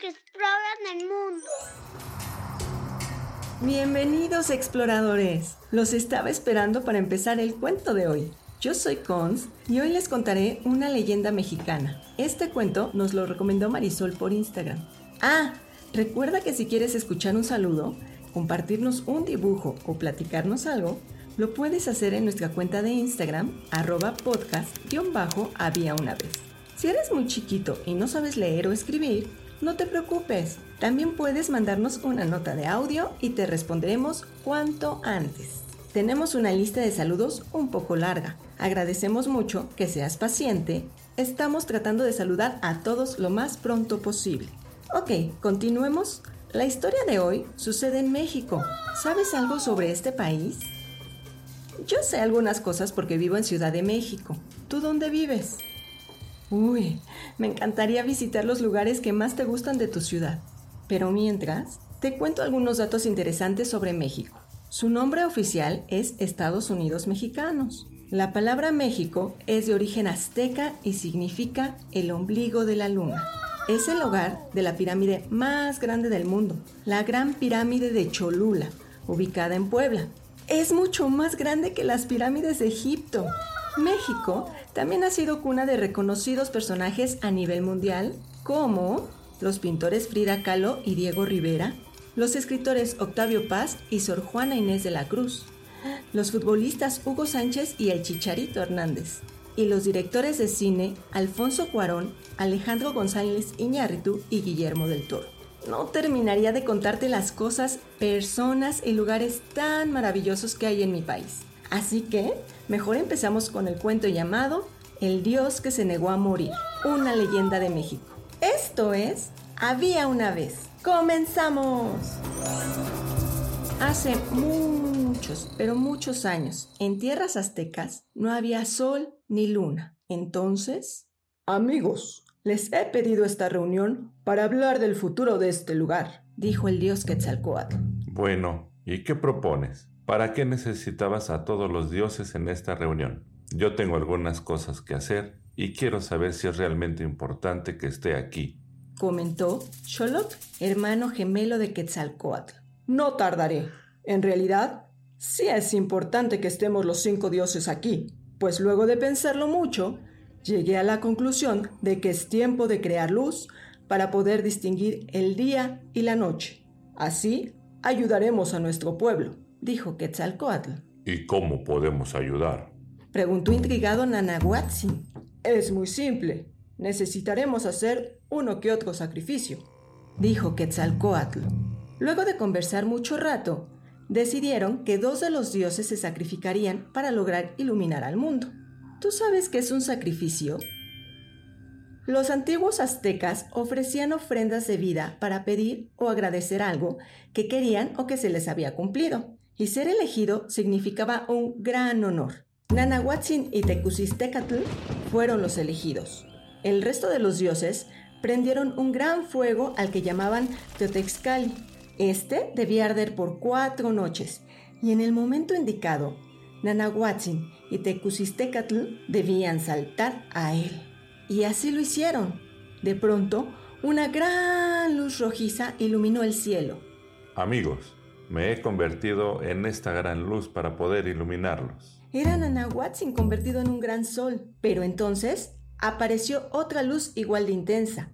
que exploran el mundo. Bienvenidos exploradores. Los estaba esperando para empezar el cuento de hoy. Yo soy Cons y hoy les contaré una leyenda mexicana. Este cuento nos lo recomendó Marisol por Instagram. Ah, recuerda que si quieres escuchar un saludo, compartirnos un dibujo o platicarnos algo, lo puedes hacer en nuestra cuenta de Instagram, arroba podcast-había una vez. Si eres muy chiquito y no sabes leer o escribir, no te preocupes. También puedes mandarnos una nota de audio y te responderemos cuanto antes. Tenemos una lista de saludos un poco larga. Agradecemos mucho que seas paciente. Estamos tratando de saludar a todos lo más pronto posible. Ok, continuemos. La historia de hoy sucede en México. ¿Sabes algo sobre este país? Yo sé algunas cosas porque vivo en Ciudad de México. ¿Tú dónde vives? Uy, me encantaría visitar los lugares que más te gustan de tu ciudad. Pero mientras, te cuento algunos datos interesantes sobre México. Su nombre oficial es Estados Unidos Mexicanos. La palabra México es de origen azteca y significa el ombligo de la luna. Es el hogar de la pirámide más grande del mundo, la Gran Pirámide de Cholula, ubicada en Puebla. Es mucho más grande que las pirámides de Egipto. México también ha sido cuna de reconocidos personajes a nivel mundial, como los pintores Frida Kahlo y Diego Rivera, los escritores Octavio Paz y Sor Juana Inés de la Cruz, los futbolistas Hugo Sánchez y el Chicharito Hernández, y los directores de cine Alfonso Cuarón, Alejandro González Iñárritu y Guillermo del Toro. No terminaría de contarte las cosas, personas y lugares tan maravillosos que hay en mi país. Así que, mejor empezamos con el cuento llamado El Dios que se negó a morir, una leyenda de México. Esto es Había una vez. ¡Comenzamos! Hace muchos, pero muchos años, en tierras aztecas no había sol ni luna. Entonces, amigos, les he pedido esta reunión para hablar del futuro de este lugar, dijo el dios Quetzalcoatl. Bueno, ¿y qué propones? ¿Para qué necesitabas a todos los dioses en esta reunión? Yo tengo algunas cosas que hacer y quiero saber si es realmente importante que esté aquí. Comentó Xolotl, hermano gemelo de Quetzalcoatl. No tardaré. En realidad, sí es importante que estemos los cinco dioses aquí, pues luego de pensarlo mucho, llegué a la conclusión de que es tiempo de crear luz para poder distinguir el día y la noche. Así ayudaremos a nuestro pueblo, dijo Quetzalcoatl. ¿Y cómo podemos ayudar? Preguntó intrigado Nanahuatzin. Es muy simple. Necesitaremos hacer uno que otro sacrificio, dijo Quetzalcoatl. Luego de conversar mucho rato, decidieron que dos de los dioses se sacrificarían para lograr iluminar al mundo. ¿Tú sabes qué es un sacrificio? Los antiguos aztecas ofrecían ofrendas de vida para pedir o agradecer algo que querían o que se les había cumplido, y ser elegido significaba un gran honor. Nanahuatzin y Tecusistecatl fueron los elegidos. El resto de los dioses prendieron un gran fuego al que llamaban Teotexcali. Este debía arder por cuatro noches, y en el momento indicado, Nanahuatzin y Tecusistecatl debían saltar a él. Y así lo hicieron. De pronto, una gran luz rojiza iluminó el cielo. Amigos, me he convertido en esta gran luz para poder iluminarlos. Era Nanahuatzin convertido en un gran sol. Pero entonces apareció otra luz igual de intensa.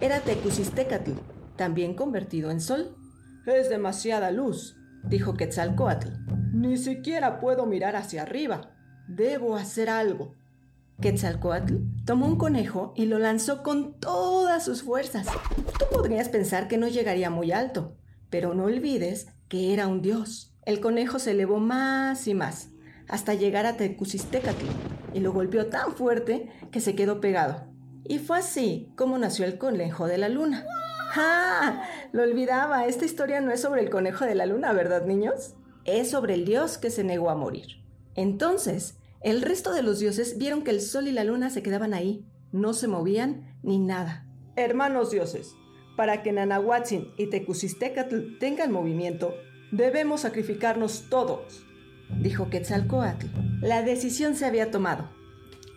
Era Tecusistecatl, también convertido en sol. Es demasiada luz, dijo Quetzalcoatl. Ni siquiera puedo mirar hacia arriba. Debo hacer algo. Quetzalcoatl tomó un conejo y lo lanzó con todas sus fuerzas. Tú podrías pensar que no llegaría muy alto, pero no olvides que era un dios. El conejo se elevó más y más, hasta llegar a Tecusistecatl, y lo golpeó tan fuerte que se quedó pegado. Y fue así como nació el conejo de la luna. ¡Ah! Lo olvidaba, esta historia no es sobre el conejo de la luna, ¿verdad, niños? Es sobre el dios que se negó a morir. Entonces, el resto de los dioses vieron que el sol y la luna se quedaban ahí, no se movían ni nada. Hermanos dioses, para que Nanahuatzin y Tecusistecatl tengan movimiento, debemos sacrificarnos todos, dijo Quetzalcoatl. La decisión se había tomado.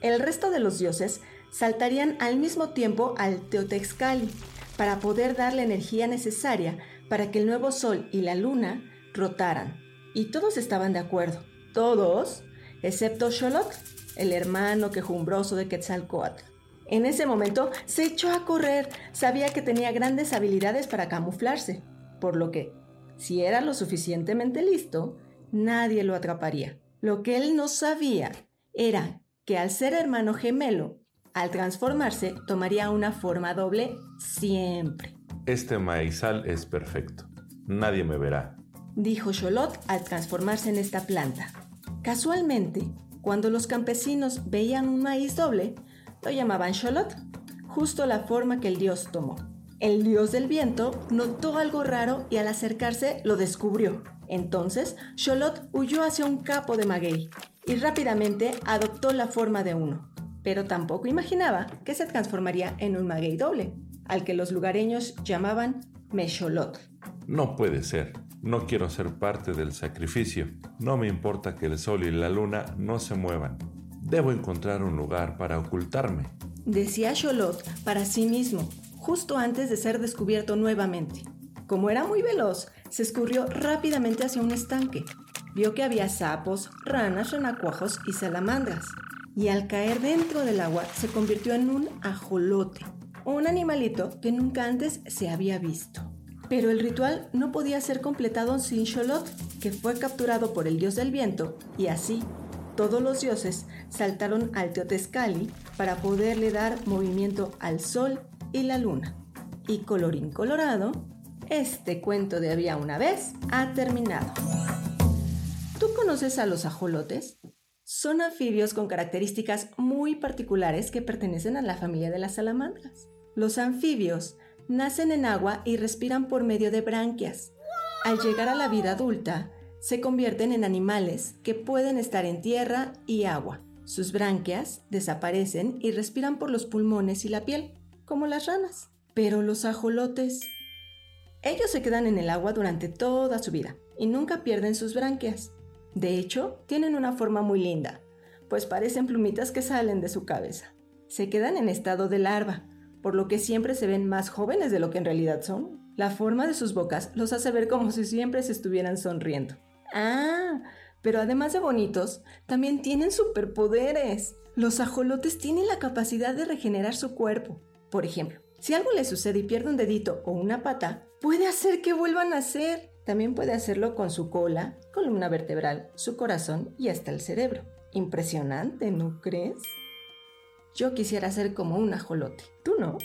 El resto de los dioses saltarían al mismo tiempo al Teotexcali para poder dar la energía necesaria para que el nuevo sol y la luna rotaran. Y todos estaban de acuerdo. Todos, excepto Xolotl, el hermano quejumbroso de Quetzalcoatl. En ese momento se echó a correr, sabía que tenía grandes habilidades para camuflarse, por lo que, si era lo suficientemente listo, nadie lo atraparía. Lo que él no sabía era que al ser hermano gemelo, al transformarse tomaría una forma doble siempre. Este maizal es perfecto. Nadie me verá, dijo Xolot al transformarse en esta planta. Casualmente, cuando los campesinos veían un maíz doble, lo llamaban Xolot, justo la forma que el dios tomó. El dios del viento notó algo raro y al acercarse lo descubrió. Entonces, Xolot huyó hacia un capo de maguey y rápidamente adoptó la forma de uno. Pero tampoco imaginaba que se transformaría en un maguey doble, al que los lugareños llamaban Mexolot. No puede ser. No quiero ser parte del sacrificio. No me importa que el sol y la luna no se muevan. Debo encontrar un lugar para ocultarme. Decía Xolot para sí mismo, justo antes de ser descubierto nuevamente. Como era muy veloz, se escurrió rápidamente hacia un estanque. Vio que había sapos, ranas, renacuajos y salamandras. Y al caer dentro del agua se convirtió en un ajolote, un animalito que nunca antes se había visto. Pero el ritual no podía ser completado sin Xolot, que fue capturado por el dios del viento, y así todos los dioses saltaron al Teotescali para poderle dar movimiento al sol y la luna. Y colorín colorado, este cuento de había una vez ha terminado. ¿Tú conoces a los ajolotes? Son anfibios con características muy particulares que pertenecen a la familia de las salamandras. Los anfibios nacen en agua y respiran por medio de branquias. Al llegar a la vida adulta, se convierten en animales que pueden estar en tierra y agua. Sus branquias desaparecen y respiran por los pulmones y la piel, como las ranas. Pero los ajolotes... Ellos se quedan en el agua durante toda su vida y nunca pierden sus branquias. De hecho, tienen una forma muy linda, pues parecen plumitas que salen de su cabeza. Se quedan en estado de larva, por lo que siempre se ven más jóvenes de lo que en realidad son. La forma de sus bocas los hace ver como si siempre se estuvieran sonriendo. Ah, pero además de bonitos, también tienen superpoderes. Los ajolotes tienen la capacidad de regenerar su cuerpo. Por ejemplo, si algo le sucede y pierde un dedito o una pata, puede hacer que vuelvan a nacer. También puede hacerlo con su cola, columna vertebral, su corazón y hasta el cerebro. Impresionante, ¿no crees? Yo quisiera ser como un ajolote. ¿Tú no?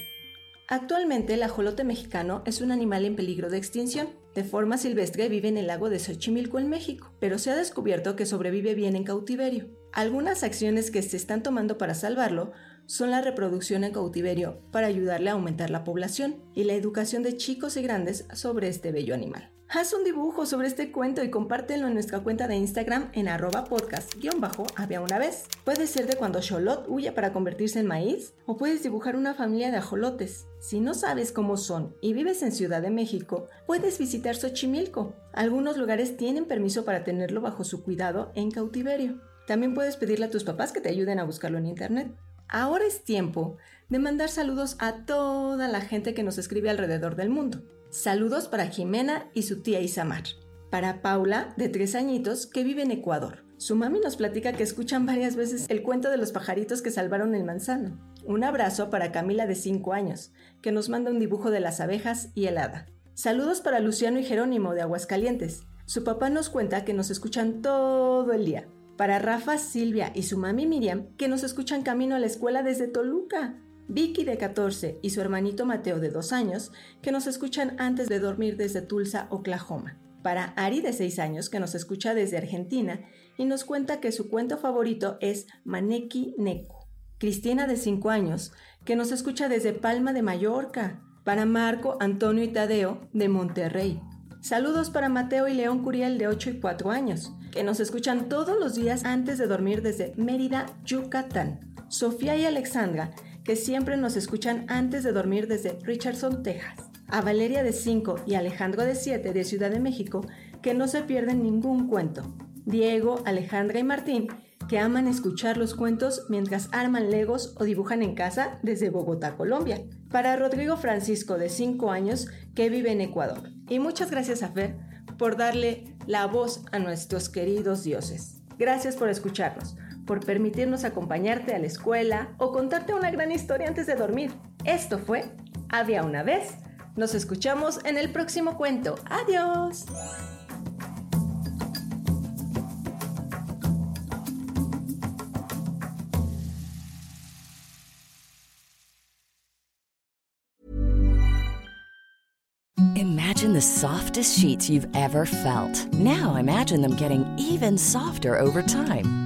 Actualmente el ajolote mexicano es un animal en peligro de extinción. De forma silvestre vive en el lago de Xochimilco en México, pero se ha descubierto que sobrevive bien en cautiverio. Algunas acciones que se están tomando para salvarlo son la reproducción en cautiverio para ayudarle a aumentar la población y la educación de chicos y grandes sobre este bello animal. Haz un dibujo sobre este cuento y compártelo en nuestra cuenta de Instagram en arroba podcast-había una vez. Puede ser de cuando Xolot huye para convertirse en maíz o puedes dibujar una familia de ajolotes. Si no sabes cómo son y vives en Ciudad de México, puedes visitar Xochimilco. Algunos lugares tienen permiso para tenerlo bajo su cuidado en cautiverio. También puedes pedirle a tus papás que te ayuden a buscarlo en internet. Ahora es tiempo de mandar saludos a toda la gente que nos escribe alrededor del mundo. Saludos para Jimena y su tía Isamar. Para Paula, de tres añitos, que vive en Ecuador. Su mami nos platica que escuchan varias veces el cuento de los pajaritos que salvaron el manzano. Un abrazo para Camila de 5 años, que nos manda un dibujo de las abejas y el hada. Saludos para Luciano y Jerónimo de Aguascalientes. Su papá nos cuenta que nos escuchan todo el día. Para Rafa, Silvia y su mami Miriam, que nos escuchan camino a la escuela desde Toluca. Vicky de 14 y su hermanito Mateo de 2 años, que nos escuchan antes de dormir desde Tulsa, Oklahoma. Para Ari de 6 años, que nos escucha desde Argentina y nos cuenta que su cuento favorito es Maneki Neko. Cristina de 5 años, que nos escucha desde Palma de Mallorca. Para Marco, Antonio y Tadeo de Monterrey. Saludos para Mateo y León Curiel de 8 y 4 años, que nos escuchan todos los días antes de dormir desde Mérida, Yucatán. Sofía y Alexandra, que siempre nos escuchan antes de dormir desde Richardson, Texas. A Valeria de 5 y Alejandro de 7 de Ciudad de México, que no se pierden ningún cuento. Diego, Alejandra y Martín, que aman escuchar los cuentos mientras arman legos o dibujan en casa desde Bogotá, Colombia. Para Rodrigo Francisco, de 5 años, que vive en Ecuador. Y muchas gracias a Fer por darle la voz a nuestros queridos dioses. Gracias por escucharnos, por permitirnos acompañarte a la escuela o contarte una gran historia antes de dormir. Esto fue Había una vez. Nos escuchamos en el próximo cuento. Adiós. Imagine the softest sheets you've ever felt. Now imagine them getting even softer over time.